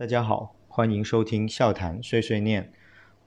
大家好，欢迎收听笑谈碎碎念，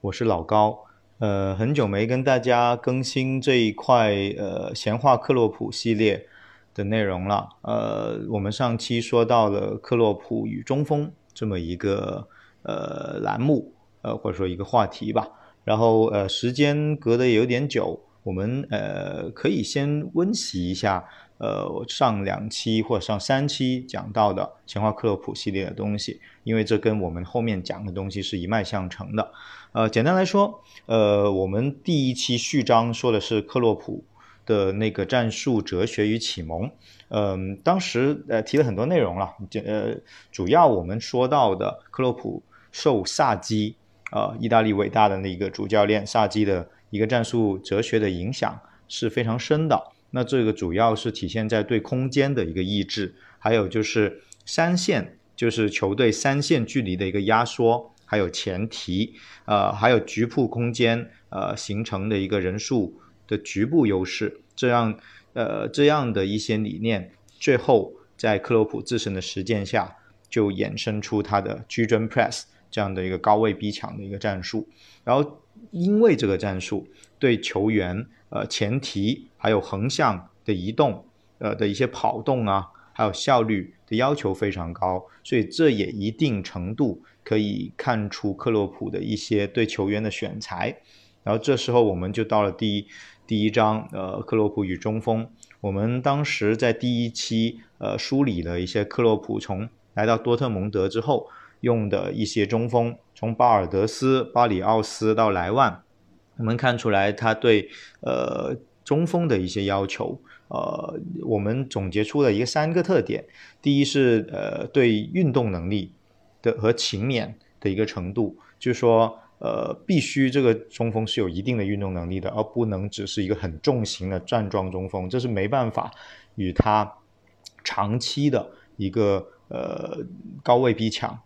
我是老高。呃，很久没跟大家更新这一块呃闲话克洛普系列的内容了。呃，我们上期说到了克洛普与中锋这么一个呃栏目，呃或者说一个话题吧。然后呃时间隔得有点久，我们呃可以先温习一下呃上两期或者上三期讲到的闲话克洛普系列的东西，因为这跟我们后面讲的东西是一脉相承的。呃，简单来说，呃，我们第一期序章说的是克洛普的那个战术哲学与启蒙。嗯，当时呃提了很多内容了，呃，主要我们说到的克洛普受萨基，呃，意大利伟大的那个主教练萨基的一个战术哲学的影响是非常深的。那这个主要是体现在对空间的一个抑制，还有就是三线，就是球队三线距离的一个压缩。还有前提，呃，还有局部空间，呃，形成的一个人数的局部优势，这样，呃，这样的一些理念，最后在克洛普自身的实践下，就衍生出他的居中 press 这样的一个高位逼抢的一个战术。然后，因为这个战术对球员，呃，前提还有横向的移动，呃的一些跑动啊，还有效率的要求非常高，所以这也一定程度。可以看出克洛普的一些对球员的选材，然后这时候我们就到了第一第一章，呃，克洛普与中锋。我们当时在第一期呃梳理了一些克洛普从来到多特蒙德之后用的一些中锋，从巴尔德斯、巴里奥斯到莱万，我们看出来他对呃中锋的一些要求，呃，我们总结出了一个三个特点，第一是呃对运动能力。的和勤勉的一个程度，就是说，呃，必须这个中锋是有一定的运动能力的，而不能只是一个很重型的站桩中锋，这是没办法与他长期的一个呃高位逼抢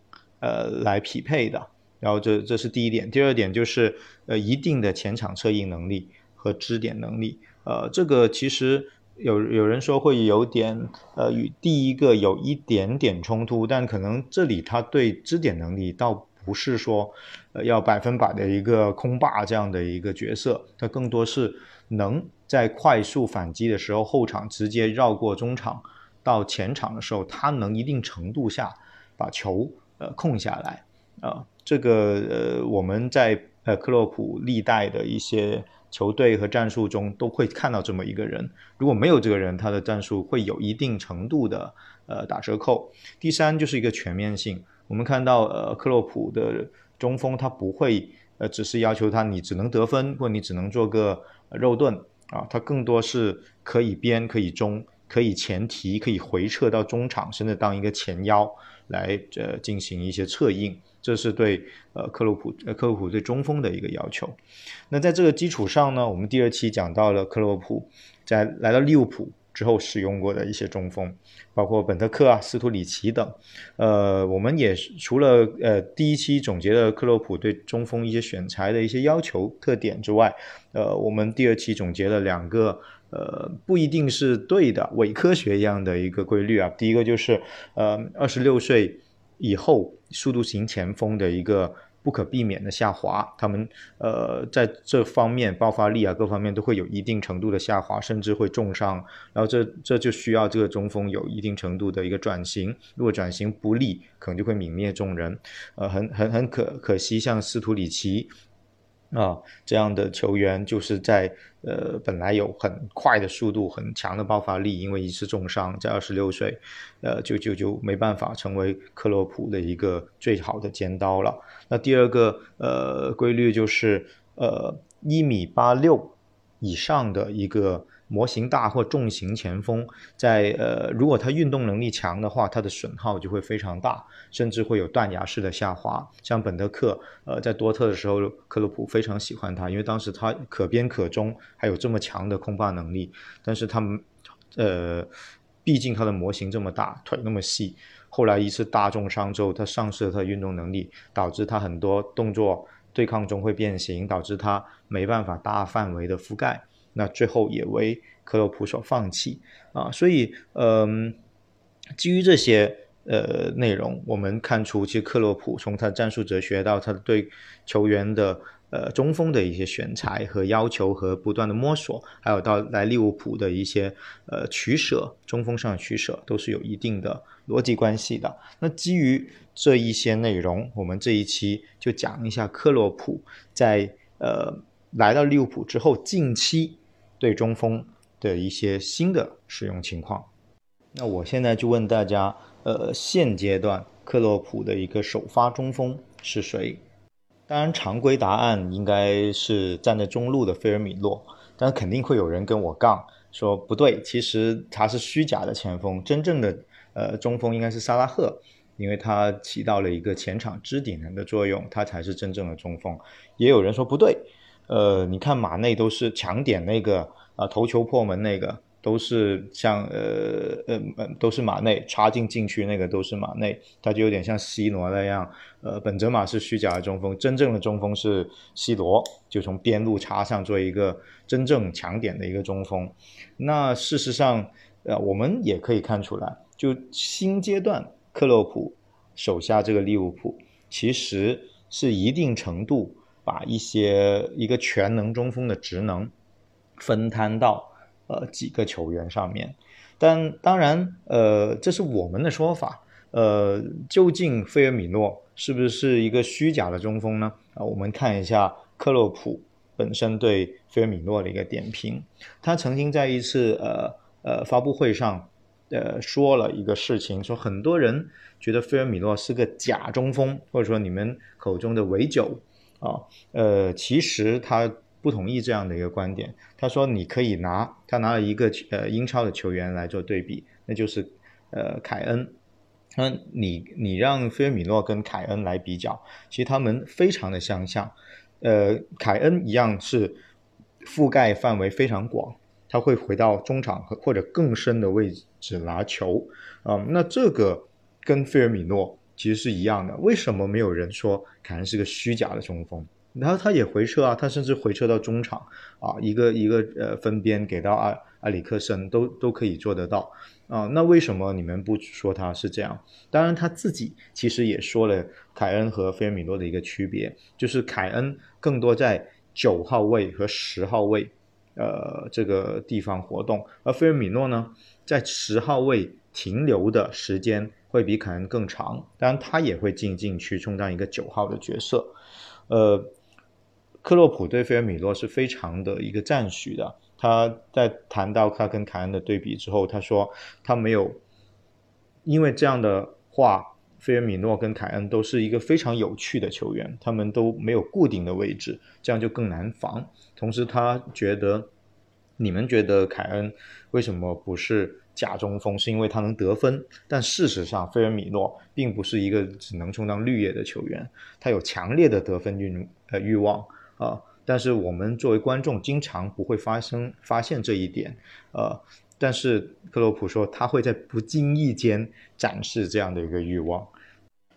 呃来匹配的。然后这这是第一点，第二点就是呃一定的前场策应能力和支点能力，呃，这个其实。有有人说会有点呃与第一个有一点点冲突，但可能这里他对支点能力倒不是说呃要百分百的一个空霸这样的一个角色，他更多是能在快速反击的时候后场直接绕过中场到前场的时候，他能一定程度下把球呃控下来啊，这个呃我们在呃克洛普历代的一些。球队和战术中都会看到这么一个人，如果没有这个人，他的战术会有一定程度的呃打折扣。第三就是一个全面性，我们看到呃克洛普的中锋他不会呃只是要求他你只能得分或你只能做个肉盾啊，他更多是可以边可以中可以前提可以回撤到中场，甚至当一个前腰来呃进行一些策应。这是对呃克洛普呃克洛普对中锋的一个要求。那在这个基础上呢，我们第二期讲到了克洛普在来到利物浦之后使用过的一些中锋，包括本特克啊、斯图里奇等。呃，我们也除了呃第一期总结了克洛普对中锋一些选材的一些要求特点之外，呃，我们第二期总结了两个呃不一定是对的伪科学一样的一个规律啊。第一个就是呃二十六岁。以后速度型前锋的一个不可避免的下滑，他们呃在这方面爆发力啊各方面都会有一定程度的下滑，甚至会重伤。然后这这就需要这个中锋有一定程度的一个转型，如果转型不利，可能就会泯灭众人。呃，很很很可可惜，像斯图里奇。啊，这样的球员就是在呃本来有很快的速度、很强的爆发力，因为一次重伤，在二十六岁，呃就就就没办法成为克洛普的一个最好的尖刀了。那第二个呃规律就是呃一米八六以上的一个。模型大或重型前锋，在呃，如果他运动能力强的话，他的损耗就会非常大，甚至会有断崖式的下滑。像本德克，呃，在多特的时候，克洛普非常喜欢他，因为当时他可边可中，还有这么强的空霸能力。但是他们，呃，毕竟他的模型这么大，腿那么细，后来一次大重伤之后，他丧失了他的运动能力，导致他很多动作对抗中会变形，导致他没办法大范围的覆盖。那最后也为克洛普所放弃啊，所以嗯，基于这些呃内容，我们看出其实克洛普从他的战术哲学到他对球员的呃中锋的一些选材和要求和不断的摸索，还有到来利物浦的一些呃取舍，中锋上的取舍都是有一定的逻辑关系的。那基于这一些内容，我们这一期就讲一下克洛普在呃来到利物浦之后，近期对中锋的一些新的使用情况。那我现在就问大家，呃，现阶段克洛普的一个首发中锋是谁？当然，常规答案应该是站在中路的菲尔米洛，但肯定会有人跟我杠，说不对，其实他是虚假的前锋，真正的呃中锋应该是萨拉赫，因为他起到了一个前场支点人的作用，他才是真正的中锋。也有人说不对，呃，你看马内都是抢点那个啊，头球破门那个。都是像呃呃都是马内插进禁区那个都是马内，他就有点像 C 罗那样。呃，本泽马是虚假的中锋，真正的中锋是 C 罗，就从边路插上做一个真正强点的一个中锋。那事实上，呃，我们也可以看出来，就新阶段克洛普手下这个利物浦，其实是一定程度把一些一个全能中锋的职能分摊到。呃，几个球员上面，但当然，呃，这是我们的说法。呃，究竟菲尔米诺是不是一个虚假的中锋呢？啊，我们看一下克洛普本身对菲尔米诺的一个点评。他曾经在一次呃呃发布会上，呃说了一个事情，说很多人觉得菲尔米诺是个假中锋，或者说你们口中的伪九啊，呃，其实他。不同意这样的一个观点，他说你可以拿他拿了一个呃英超的球员来做对比，那就是呃凯恩。那你你让菲尔米诺跟凯恩来比较，其实他们非常的相像。呃，凯恩一样是覆盖范围非常广，他会回到中场和或者更深的位置拿球啊。那这个跟菲尔米诺其实是一样的。为什么没有人说凯恩是个虚假的中锋？然后他也回撤啊，他甚至回撤到中场啊，一个一个呃分边给到阿阿里克森都都可以做得到啊。那为什么你们不说他是这样？当然他自己其实也说了凯恩和菲尔米诺的一个区别，就是凯恩更多在九号位和十号位呃这个地方活动，而菲尔米诺呢在十号位停留的时间会比凯恩更长。当然他也会进禁区充当一个九号的角色，呃。克洛普对菲尔米诺是非常的一个赞许的。他在谈到他跟凯恩的对比之后，他说他没有因为这样的话，菲尔米诺跟凯恩都是一个非常有趣的球员，他们都没有固定的位置，这样就更难防。同时，他觉得你们觉得凯恩为什么不是假中锋，是因为他能得分，但事实上，菲尔米诺并不是一个只能充当绿叶的球员，他有强烈的得分欲呃欲望。啊，但是我们作为观众，经常不会发生发现这一点，呃，但是克洛普说他会在不经意间展示这样的一个欲望，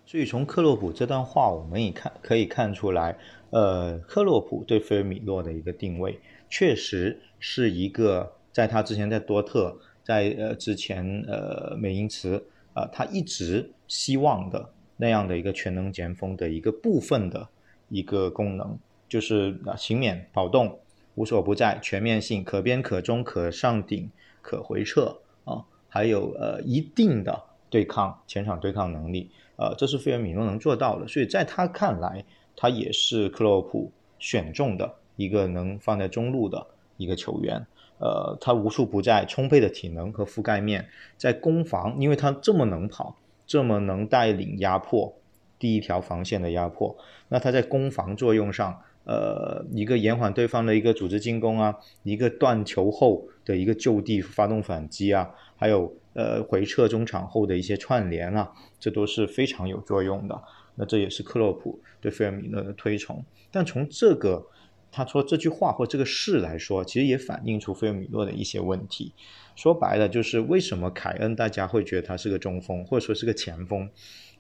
所以从克洛普这段话，我们也看可以看出来，呃，克洛普对菲尔米诺的一个定位，确实是一个在他之前在多特，在呃之前呃美因茨啊，他一直希望的那样的一个全能前锋的一个部分的一个功能。就是啊，勤勉、跑动、无所不在、全面性、可边可中、可上顶、可回撤啊，还有呃一定的对抗前场对抗能力，呃，这是费尔米诺能做到的。所以在他看来，他也是克洛普选中的一个能放在中路的一个球员。呃，他无处不在，充沛的体能和覆盖面，在攻防，因为他这么能跑，这么能带领压迫第一条防线的压迫，那他在攻防作用上。呃，一个延缓对方的一个组织进攻啊，一个断球后的一个就地发动反击啊，还有呃回撤中场后的一些串联啊，这都是非常有作用的。那这也是克洛普对费尔米诺的推崇。但从这个他说这句话或这个事来说，其实也反映出费尔米诺的一些问题。说白了，就是为什么凯恩大家会觉得他是个中锋，或者说是个前锋？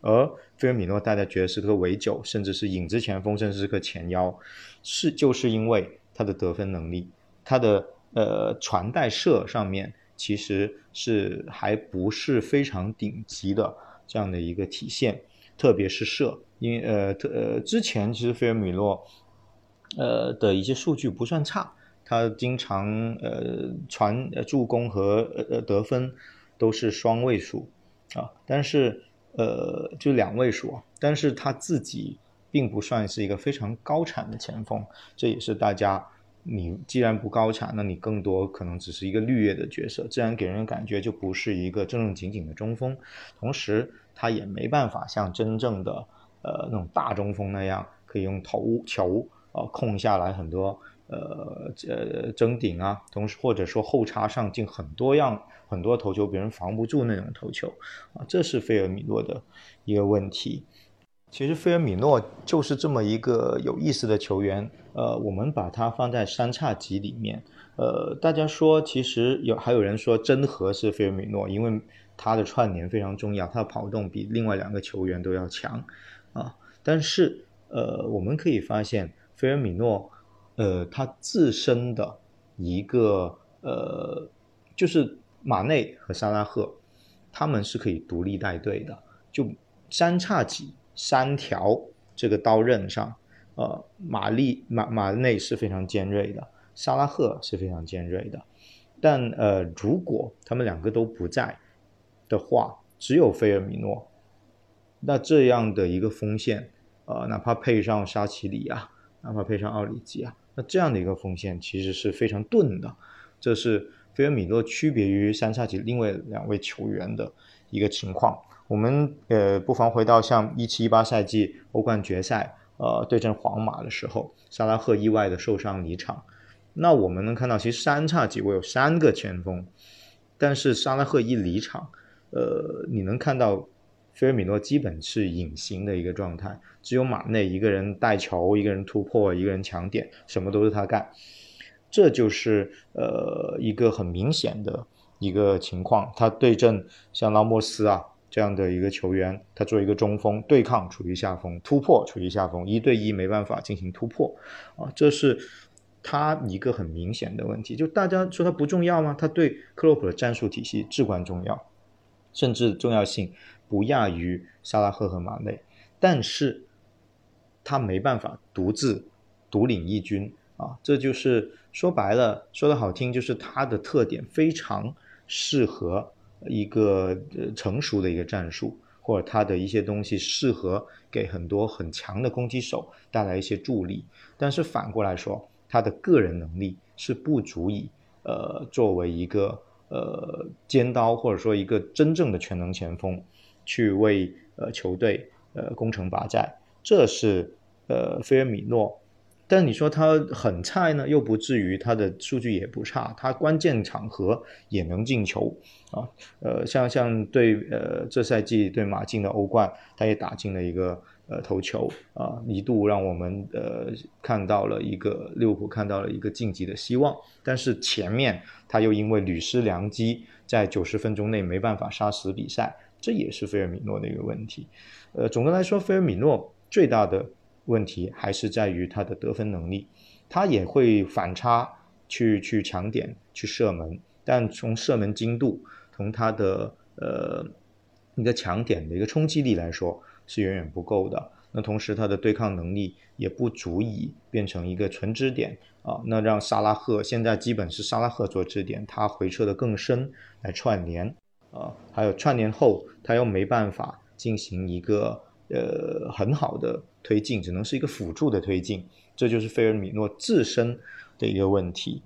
而菲尔米诺大家觉得是个伪九，甚至是影子前锋，甚至是个前腰，是就是因为他的得分能力，他的呃传带射上面其实是还不是非常顶级的这样的一个体现，特别是射，因呃特呃之前其实菲尔米诺呃的一些数据不算差，他经常呃传助攻和呃得分都是双位数啊，但是呃就两位数啊，但是他自己并不算是一个非常高产的前锋，这也是大家。你既然不高产，那你更多可能只是一个绿叶的角色，自然给人感觉就不是一个正正经经的中锋。同时，他也没办法像真正的呃那种大中锋那样，可以用头球啊控下来很多呃呃争顶啊，同时或者说后插上进很多样很多头球，别人防不住那种头球啊，这是费尔米诺的一个问题。其实菲尔米诺就是这么一个有意思的球员，呃，我们把他放在三叉戟里面，呃，大家说其实有还有人说真核是菲尔米诺，因为他的串联非常重要，他的跑动比另外两个球员都要强，啊，但是呃，我们可以发现菲尔米诺，呃，他自身的一个呃，就是马内和萨拉赫，他们是可以独立带队的，就三叉戟。三条这个刀刃上，呃，马利马马内是非常尖锐的，萨拉赫是非常尖锐的，但呃，如果他们两个都不在的话，只有菲尔米诺，那这样的一个锋线，呃，哪怕配上沙奇里啊，哪怕配上奥里吉啊，那这样的一个锋线其实是非常钝的，这是菲尔米诺区别于三叉戟另外两位球员的一个情况。我们呃，不妨回到像一七一八赛季欧冠决赛，呃，对阵皇马的时候，萨拉赫意外的受伤离场。那我们能看到，其实三叉戟我有三个前锋，但是萨拉赫一离场，呃，你能看到菲尔米诺基本是隐形的一个状态，只有马内一个人带球，一个人突破，一个人抢点，什么都是他干。这就是呃一个很明显的一个情况。他对阵像拉莫斯啊。这样的一个球员，他作为一个中锋，对抗处于下风，突破处于下风，一对一没办法进行突破，啊，这是他一个很明显的问题。就大家说他不重要吗？他对克洛普的战术体系至关重要，甚至重要性不亚于萨拉赫和马内，但是他没办法独自独领一军啊，这就是说白了，说的好听，就是他的特点非常适合。一个呃成熟的一个战术，或者他的一些东西适合给很多很强的攻击手带来一些助力，但是反过来说，他的个人能力是不足以呃作为一个呃尖刀或者说一个真正的全能前锋去为呃球队呃攻城拔寨，这是呃菲尔米诺。但你说他很菜呢，又不至于，他的数据也不差，他关键场合也能进球啊。呃，像像对呃这赛季对马竞的欧冠，他也打进了一个呃头球啊，一度让我们呃看到了一个利物浦看到了一个晋级的希望。但是前面他又因为屡失良机，在九十分钟内没办法杀死比赛，这也是菲尔米诺的一个问题。呃，总的来说，菲尔米诺最大的。问题还是在于他的得分能力，他也会反差去去抢点去射门，但从射门精度，从他的呃一个抢点的一个冲击力来说是远远不够的。那同时他的对抗能力也不足以变成一个纯支点啊，那让萨拉赫现在基本是萨拉赫做支点，他回撤的更深来串联呃，还有串联后他又没办法进行一个。呃，很好的推进，只能是一个辅助的推进，这就是费尔米诺自身的一个问题。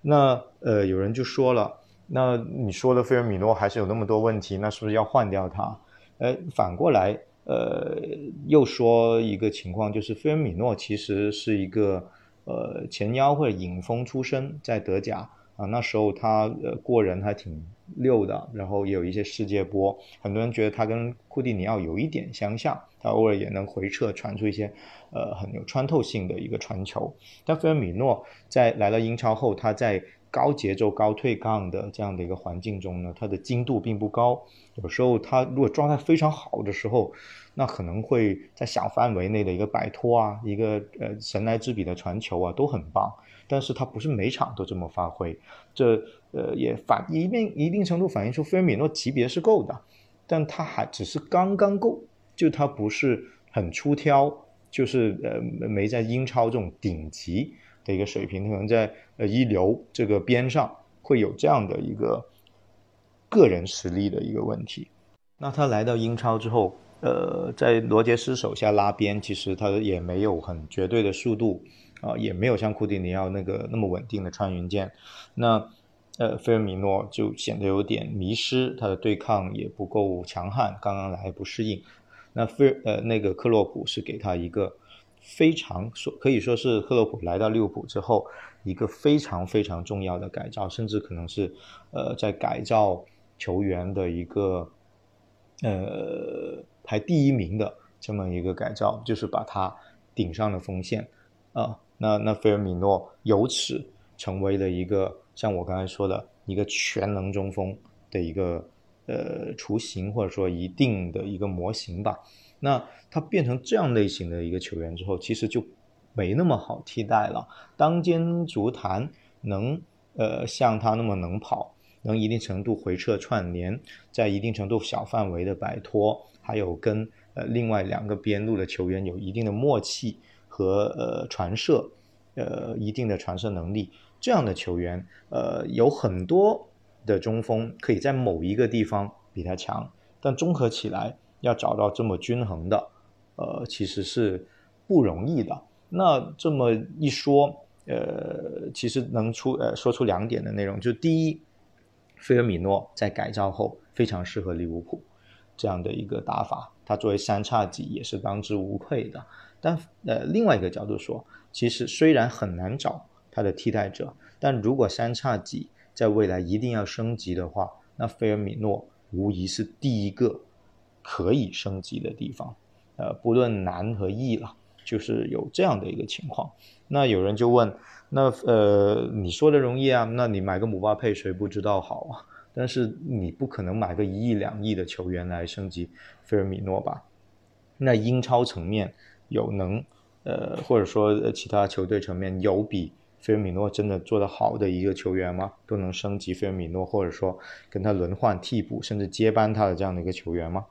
那呃，有人就说了，那你说的费尔米诺还是有那么多问题，那是不是要换掉他？呃，反过来，呃，又说一个情况，就是费尔米诺其实是一个呃前腰或者影锋出身，在德甲啊，那时候他呃过人还挺。溜的，然后也有一些世界波，很多人觉得他跟库蒂尼奥有一点相像，他偶尔也能回撤传出一些，呃，很有穿透性的一个传球。但菲尔米诺在来了英超后，他在高节奏、高退杠的这样的一个环境中呢，他的精度并不高。有时候他如果状态非常好的时候，那可能会在小范围内的一个摆脱啊，一个呃神来之笔的传球啊，都很棒。但是他不是每场都这么发挥，这呃也反一定一定程度反映出菲尔米诺级别是够的，但他还只是刚刚够，就他不是很出挑，就是呃没在英超这种顶级的一个水平，可能在呃一流这个边上会有这样的一个个人实力的一个问题。那他来到英超之后，呃，在罗杰斯手下拉边，其实他也没有很绝对的速度啊，也没有像库蒂尼奥那个那么稳定的穿云箭。那呃，菲尔米诺就显得有点迷失，他的对抗也不够强悍，刚刚来不适应。那菲呃那个克洛普是给他一个非常说可以说是克洛普来到利物浦之后一个非常非常重要的改造，甚至可能是呃在改造球员的一个呃排第一名的这么一个改造，就是把他顶上了锋线啊。那那菲尔米诺由此成为了一个。像我刚才说的一个全能中锋的一个呃雏形，或者说一定的一个模型吧。那他变成这样类型的一个球员之后，其实就没那么好替代了。当今足坛能呃像他那么能跑，能一定程度回撤串联，在一定程度小范围的摆脱，还有跟呃另外两个边路的球员有一定的默契和呃传射，呃一定的传射能力。这样的球员，呃，有很多的中锋可以在某一个地方比他强，但综合起来要找到这么均衡的，呃，其实是不容易的。那这么一说，呃，其实能出呃说出两点的内容，就第一，菲尔米诺在改造后非常适合利物浦这样的一个打法，他作为三叉戟也是当之无愧的。但呃，另外一个角度说，其实虽然很难找。他的替代者，但如果三叉戟在未来一定要升级的话，那菲尔米诺无疑是第一个可以升级的地方。呃，不论难和易了，就是有这样的一个情况。那有人就问，那呃，你说的容易啊？那你买个姆巴佩，谁不知道好啊？但是你不可能买个一亿两亿的球员来升级菲尔米诺吧？那英超层面有能呃，或者说其他球队层面有比？菲尔米诺真的做得好的一个球员吗？都能升级菲尔米诺，或者说跟他轮换替补，甚至接班他的这样的一个球员吗？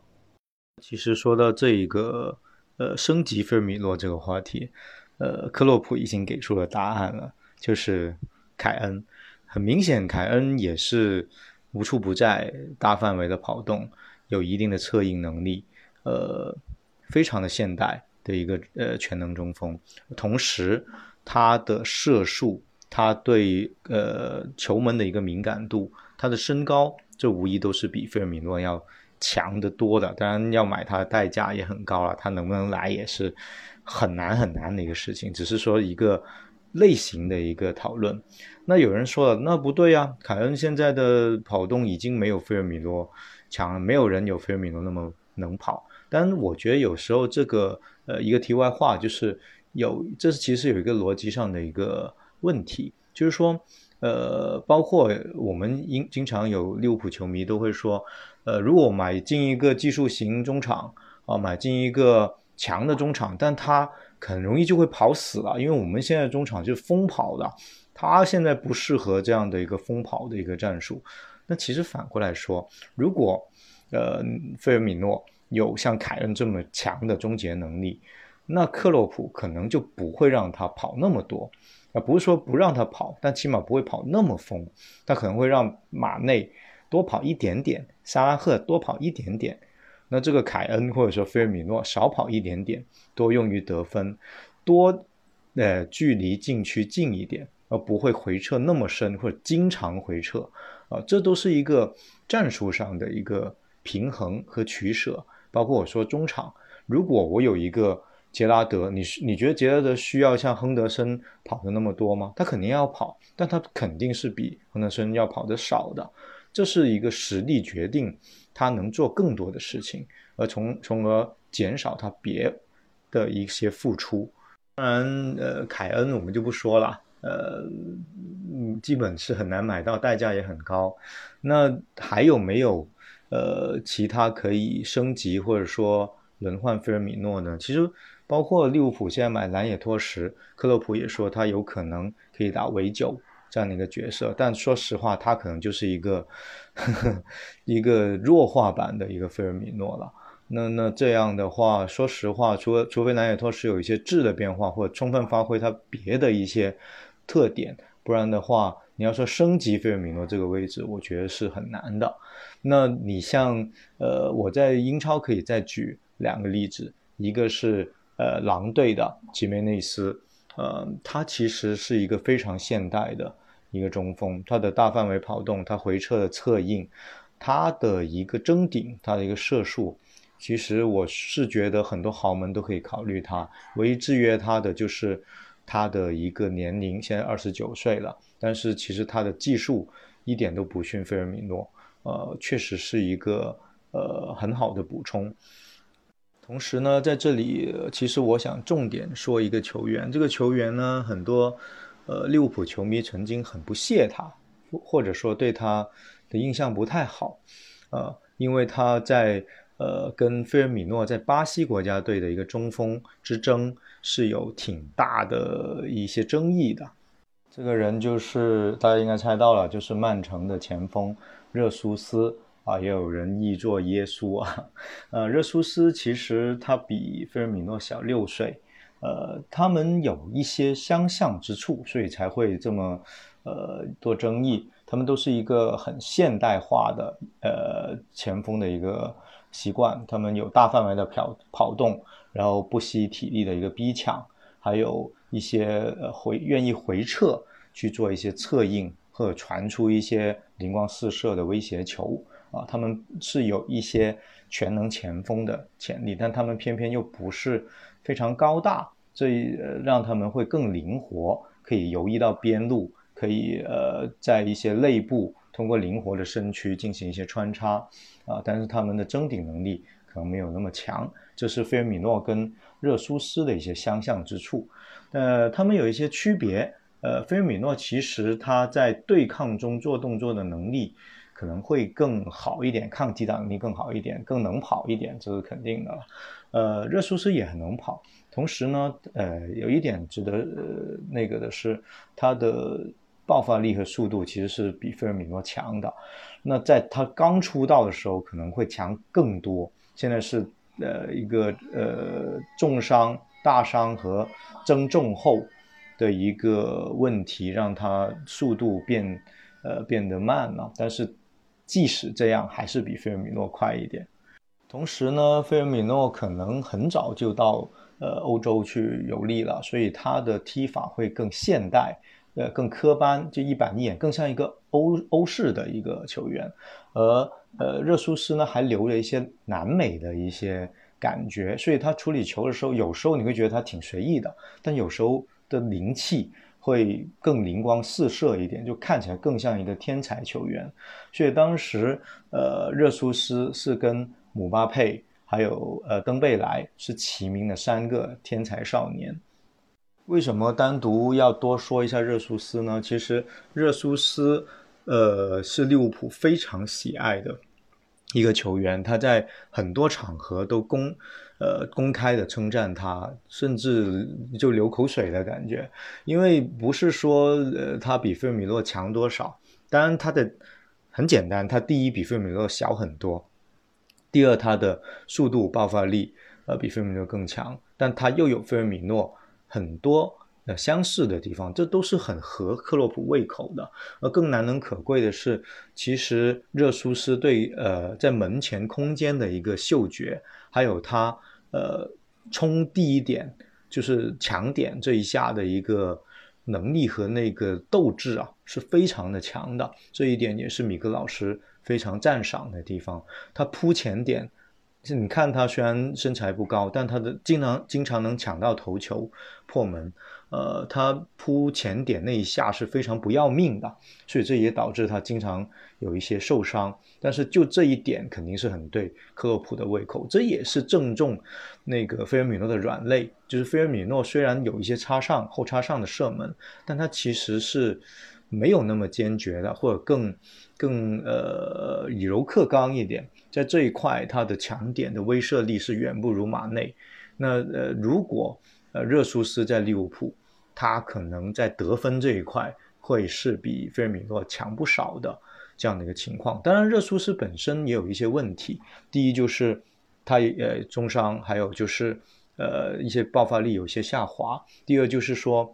其实说到这一个呃升级菲尔米诺这个话题，呃，克洛普已经给出了答案了，就是凯恩。很明显，凯恩也是无处不在、大范围的跑动，有一定的策应能力，呃，非常的现代的一个呃全能中锋，同时。他的射术，他对呃球门的一个敏感度，他的身高，这无疑都是比费尔米诺要强得多的。当然，要买他的代价也很高了，他能不能来也是很难很难的一个事情。只是说一个类型的一个讨论。那有人说了，那不对呀，凯恩现在的跑动已经没有费尔米诺强了，没有人有费尔米诺那么能跑。但我觉得有时候这个呃一个题外话就是。有，这是其实有一个逻辑上的一个问题，就是说，呃，包括我们经经常有利物浦球迷都会说，呃，如果买进一个技术型中场啊，买进一个强的中场，但他很容易就会跑死了，因为我们现在中场就是疯跑的，他现在不适合这样的一个疯跑的一个战术。那其实反过来说，如果呃费尔米诺有像凯恩这么强的终结能力。那克洛普可能就不会让他跑那么多，啊，不是说不让他跑，但起码不会跑那么疯。他可能会让马内多跑一点点，萨拉赫多跑一点点，那这个凯恩或者说菲尔米诺少跑一点点，多用于得分，多呃距离禁区近一点，而不会回撤那么深或者经常回撤，啊，这都是一个战术上的一个平衡和取舍。包括我说中场，如果我有一个。杰拉德，你你觉得杰拉德需要像亨德森跑的那么多吗？他肯定要跑，但他肯定是比亨德森要跑的少的。这是一个实力决定他能做更多的事情，而从从而减少他别的一些付出。当然，呃，凯恩我们就不说了，呃，基本是很难买到，代价也很高。那还有没有呃其他可以升级或者说轮换菲尔米诺呢？其实。包括利物浦现在买兰野托什，克洛普也说他有可能可以打围九这样的一个角色。但说实话，他可能就是一个呵 呵一个弱化版的一个费尔米诺了。那那这样的话，说实话，除了除非南野拓实有一些质的变化，或者充分发挥他别的一些特点，不然的话，你要说升级费尔米诺这个位置，我觉得是很难的。那你像呃，我在英超可以再举两个例子，一个是呃狼队的吉梅内斯，呃，他其实是一个非常现代的一个中锋，他的大范围跑动，他回撤的策应，他的一个争顶，他的一个射术。其实我是觉得很多豪门都可以考虑他，唯一制约他的就是他的一个年龄，现在二十九岁了，但是其实他的技术一点都不逊费尔米诺，呃，确实是一个呃很好的补充。同时呢，在这里其实我想重点说一个球员，这个球员呢，很多呃利物浦球迷曾经很不屑他，或者说对他的印象不太好，呃，因为他在。呃，跟费尔米诺在巴西国家队的一个中锋之争是有挺大的一些争议的。这个人就是大家应该猜到了，就是曼城的前锋热苏斯啊，也有人译作耶稣啊。呃，热苏斯其实他比费尔米诺小六岁，呃，他们有一些相像之处，所以才会这么呃多争议。他们都是一个很现代化的呃前锋的一个。习惯，他们有大范围的跑跑动，然后不惜体力的一个逼抢，还有一些呃回愿意回撤去做一些策应或者传出一些灵光四射的威胁球啊，他们是有一些全能前锋的潜力，但他们偏偏又不是非常高大，这让他们会更灵活，可以游移到边路，可以呃在一些内部。通过灵活的身躯进行一些穿插，啊，但是他们的争顶能力可能没有那么强，这是费尔米诺跟热苏斯的一些相像之处。呃，他们有一些区别。呃，费尔米诺其实他在对抗中做动作的能力可能会更好一点，抗击打能力更好一点，更能跑一点，这是肯定的。呃，热苏斯也很能跑，同时呢，呃，有一点值得呃那个的是他的。爆发力和速度其实是比费尔米诺强的，那在他刚出道的时候可能会强更多。现在是呃一个呃重伤、大伤和增重后的一个问题，让他速度变呃变得慢了。但是即使这样，还是比费尔米诺快一点。同时呢，费尔米诺可能很早就到呃欧洲去游历了，所以他的踢法会更现代。呃，更科班，就一板一眼，更像一个欧欧式的一个球员，而呃，热苏斯呢还留了一些南美的一些感觉，所以他处理球的时候，有时候你会觉得他挺随意的，但有时候的灵气会更灵光四射一点，就看起来更像一个天才球员。所以当时呃，热苏斯是跟姆巴佩还有呃登贝莱是齐名的三个天才少年。为什么单独要多说一下热苏斯呢？其实热苏斯，呃，是利物浦非常喜爱的一个球员，他在很多场合都公，呃，公开的称赞他，甚至就流口水的感觉。因为不是说，呃，他比费尔米诺强多少，当然他的很简单，他第一比费尔米诺小很多，第二他的速度爆发力，呃，比费米诺更强，但他又有费尔米诺。很多呃相似的地方，这都是很合克洛普胃口的。而更难能可贵的是，其实热苏斯对呃在门前空间的一个嗅觉，还有他呃冲第一点就是抢点这一下的一个能力和那个斗志啊，是非常的强的。这一点也是米格老师非常赞赏的地方。他扑前点。你看他虽然身材不高，但他的经常经常能抢到头球破门，呃，他扑前点那一下是非常不要命的，所以这也导致他经常有一些受伤。但是就这一点肯定是很对克洛普的胃口，这也是正中那个菲尔米诺的软肋。就是菲尔米诺虽然有一些插上后插上的射门，但他其实是没有那么坚决的，或者更更呃以柔克刚一点。在这一块，他的强点的威慑力是远不如马内。那呃，如果呃热苏斯在利物浦，他可能在得分这一块会是比菲尔米诺强不少的这样的一个情况。当然，热苏斯本身也有一些问题，第一就是他呃重伤，还有就是呃一些爆发力有些下滑。第二就是说。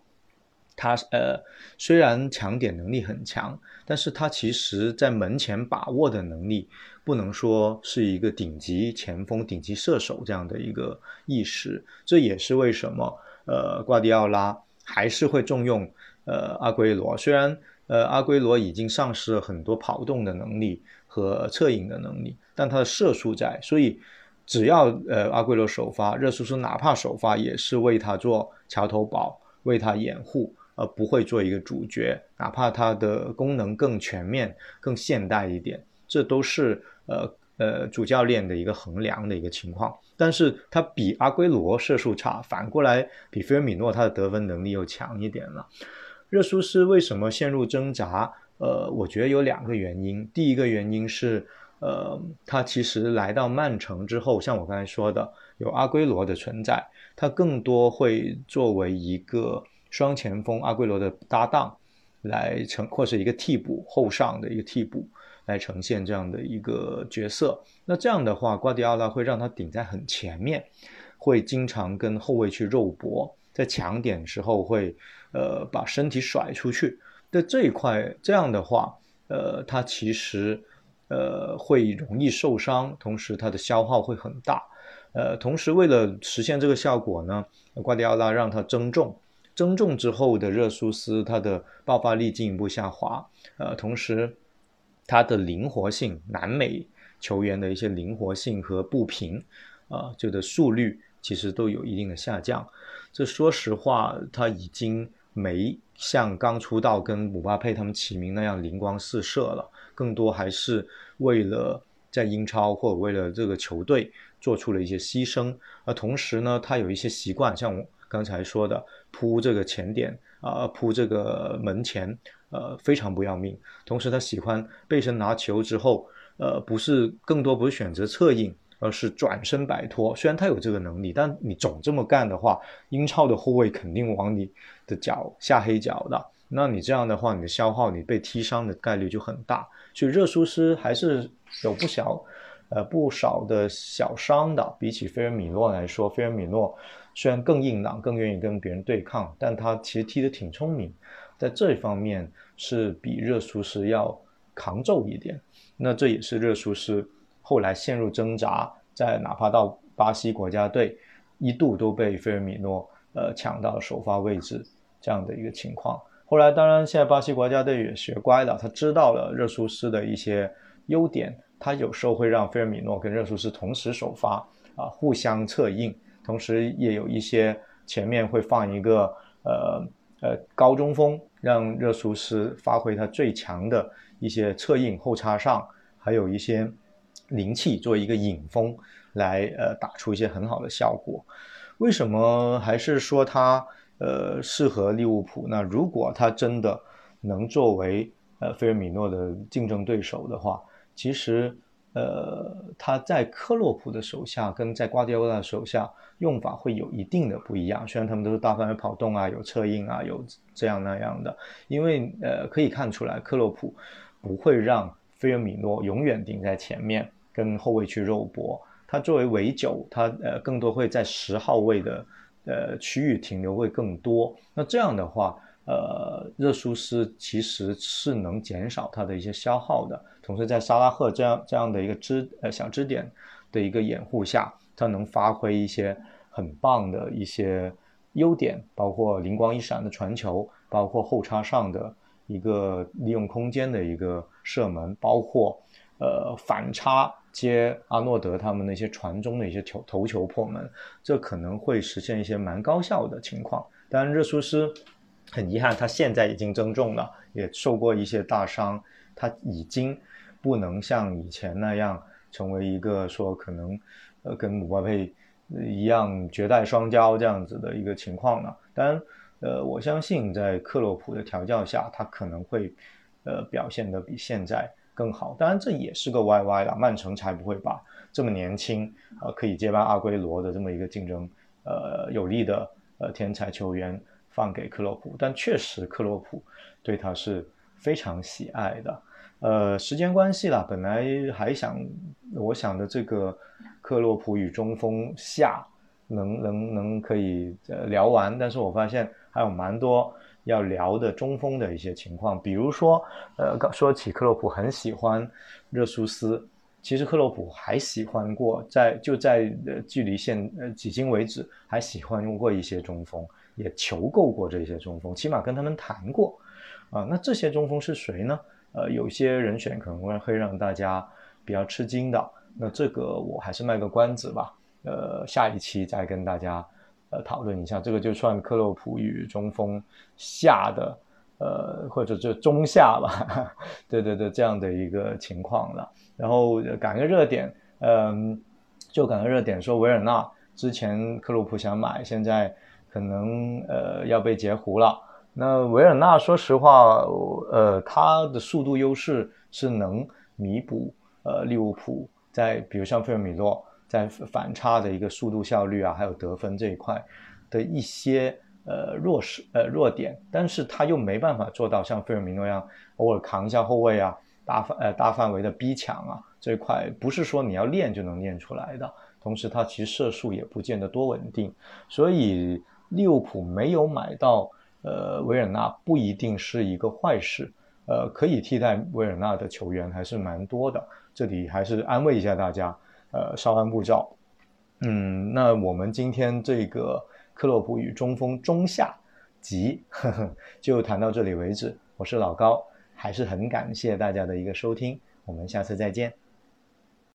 他呃，虽然抢点能力很强，但是他其实在门前把握的能力，不能说是一个顶级前锋、顶级射手这样的一个意识。这也是为什么呃，瓜迪奥拉还是会重用呃阿圭罗。虽然呃阿圭罗已经丧失了很多跑动的能力和策应的能力，但他的射术在，所以只要呃阿圭罗首发，热苏斯哪怕首发也是为他做桥头堡，为他掩护。而不会做一个主角，哪怕它的功能更全面、更现代一点，这都是呃呃主教练的一个衡量的一个情况。但是他比阿圭罗射术差，反过来比菲尔米诺他的得分能力又强一点了。热苏斯为什么陷入挣扎？呃，我觉得有两个原因。第一个原因是，呃，他其实来到曼城之后，像我刚才说的，有阿圭罗的存在，他更多会作为一个。双前锋阿圭罗的搭档来成，或是一个替补后上的一个替补来呈现这样的一个角色。那这样的话，瓜迪奥拉会让他顶在很前面，会经常跟后卫去肉搏，在抢点时候会呃把身体甩出去。在这一块，这样的话，呃，他其实呃会容易受伤，同时他的消耗会很大。呃，同时为了实现这个效果呢，瓜迪奥拉让他增重。增重之后的热苏斯，他的爆发力进一步下滑，呃，同时他的灵活性，南美球员的一些灵活性和步频，啊，就的速率其实都有一定的下降。这说实话，他已经没像刚出道跟姆巴佩他们齐名那样灵光四射了，更多还是为了在英超或者为了这个球队做出了一些牺牲。而同时呢，他有一些习惯，像我。刚才说的扑这个前点啊，扑这个门前，呃，非常不要命。同时，他喜欢背身拿球之后，呃，不是更多不是选择侧应，而是转身摆脱。虽然他有这个能力，但你总这么干的话，英超的后卫肯定往你的脚下黑脚的。那你这样的话，你的消耗，你被踢伤的概率就很大。所以热苏斯还是有不小，呃，不少的小伤的。比起菲尔米诺来说，菲尔米诺。虽然更硬朗，更愿意跟别人对抗，但他其实踢得挺聪明，在这一方面是比热苏斯要扛揍一点。那这也是热苏斯后来陷入挣扎，在哪怕到巴西国家队，一度都被菲尔米诺呃抢到首发位置这样的一个情况。后来当然，现在巴西国家队也学乖了，他知道了热苏斯的一些优点，他有时候会让菲尔米诺跟热苏斯同时首发啊，互相策应。同时也有一些前面会放一个呃呃高中锋，让热苏斯发挥他最强的一些策应后插上，还有一些灵气作为一个引锋来呃打出一些很好的效果。为什么还是说他呃适合利物浦？那如果他真的能作为呃菲尔米诺的竞争对手的话，其实。呃，他在克洛普的手下跟在瓜迪奥拉手下用法会有一定的不一样。虽然他们都是大范围跑动啊，有策应啊，有这样那样的。因为呃，可以看出来，克洛普不会让菲尔米诺永远顶在前面跟后卫去肉搏。他作为尾九，他呃更多会在十号位的呃区域停留会更多。那这样的话。呃，热苏斯其实是能减少他的一些消耗的，同时在沙拉赫这样这样的一个支呃小支点的一个掩护下，他能发挥一些很棒的一些优点，包括灵光一闪的传球，包括后插上的一个利用空间的一个射门，包括呃反插接阿诺德他们那些传中的一些球头球破门，这可能会实现一些蛮高效的情况。当然，热苏斯。很遗憾，他现在已经增重了，也受过一些大伤，他已经不能像以前那样成为一个说可能，呃，跟姆巴佩一样绝代双骄这样子的一个情况了。当然，呃，我相信在克洛普的调教下，他可能会，呃，表现得比现在更好。当然，这也是个 YY 了，曼城才不会把这么年轻，呃，可以接班阿圭罗的这么一个竞争，呃，有力的呃天才球员。放给克洛普，但确实克洛普对他是非常喜爱的。呃，时间关系啦，本来还想我想的这个克洛普与中锋下能能能可以呃聊完，但是我发现还有蛮多要聊的中锋的一些情况，比如说呃说起克洛普很喜欢热苏斯。其实克洛普还喜欢过，在就在呃距离现呃迄今为止，还喜欢用过一些中锋，也求购过这些中锋，起码跟他们谈过，啊，那这些中锋是谁呢？呃，有些人选可能会会让大家比较吃惊的，那这个我还是卖个关子吧，呃，下一期再跟大家呃讨论一下，这个就算克洛普与中锋下的。呃，或者就中下吧，对对对，这样的一个情况了。然后赶个热点，嗯，就赶个热点，说维尔纳之前克洛普想买，现在可能呃要被截胡了。那维尔纳说实话，呃，他的速度优势是能弥补呃利物浦在比如像费尔米诺在反差的一个速度效率啊，还有得分这一块的一些。呃，弱势呃弱点，但是他又没办法做到像费尔米诺一样偶尔扛一下后卫啊，大范呃大范围的逼抢啊，这一块不是说你要练就能练出来的。同时，他其实射术也不见得多稳定，所以利物浦没有买到呃维尔纳不一定是一个坏事。呃，可以替代维尔纳的球员还是蛮多的。这里还是安慰一下大家，呃，稍安勿躁。嗯，那我们今天这个。克洛普与中锋中下级，就谈到这里为止。我是老高，还是很感谢大家的一个收听，我们下次再见。